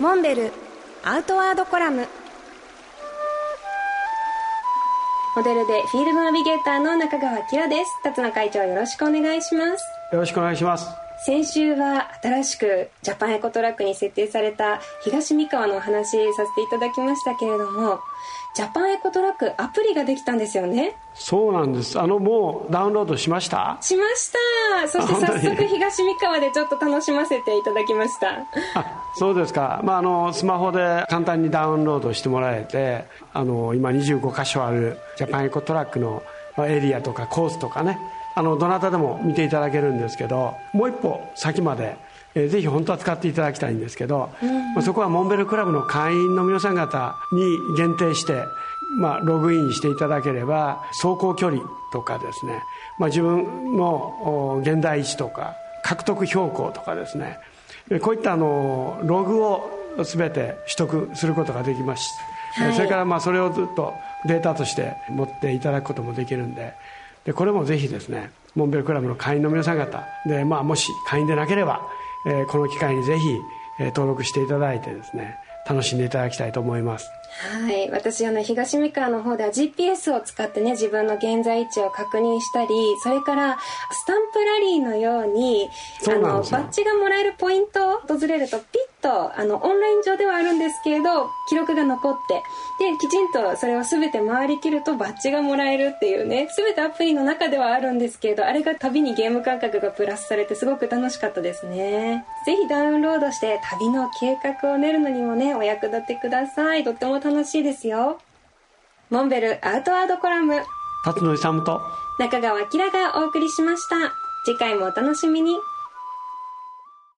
モンベルアウトワードコラム。モデルでフィールドナビゲーターの中川明です。辰野会長よろしくお願いします。よろしくお願いします。先週は新しくジャパンエコトラックに設定された東三河のお話させていただきましたけれどもジャパンエコトラックアプリができたんですよね？そうなんです。あのもうダウンロードしました？しました。そして早速東三河でちょっと楽しませていただきました。あそうですか、まあ、あのスマホで簡単にダウンロードしてもらえてあの今25箇所あるジャパンエコトラックのエリアとかコースとかねあのどなたでも見ていただけるんですけどもう一歩先までえー、ぜひ本当は使っていただきたいんですけど、うん、まあ、そこはモンベルクラブの会員の皆さん方に限定して、まあ、ログインしていただければ走行距離とかですね、まあ、自分の現代位置とか獲得標高とかですねこういったあのログを全て取得することができます、はい、それからまあそれをずっとデータとして持っていただくこともできるんででこれもぜひですねモンベルクラブの会員の皆さん方で、まあ、もし会員でなければえー、この機会にぜひ、えー、登録していただいてですね楽しんでいただきたいと思います。はい。私あの東三河の方では GPS を使ってね自分の現在位置を確認したりそれからスタンプラリーのようにあのバッジがもらえるポイントを訪れるとピッとあのオンライン上ではあるんですけれど記録が残ってできちんとそれを全て回りきるとバッジがもらえるっていうね全てアプリの中ではあるんですけれどあれが旅にゲーム感覚がプラスされてすごく楽しかったですね。ぜひダウンロードして旅の計画を練るのにもねお役立てください。とっても楽しいですよ。モンベルアウトワードコラム。辰野勇と。中川明がお送りしました。次回もお楽しみに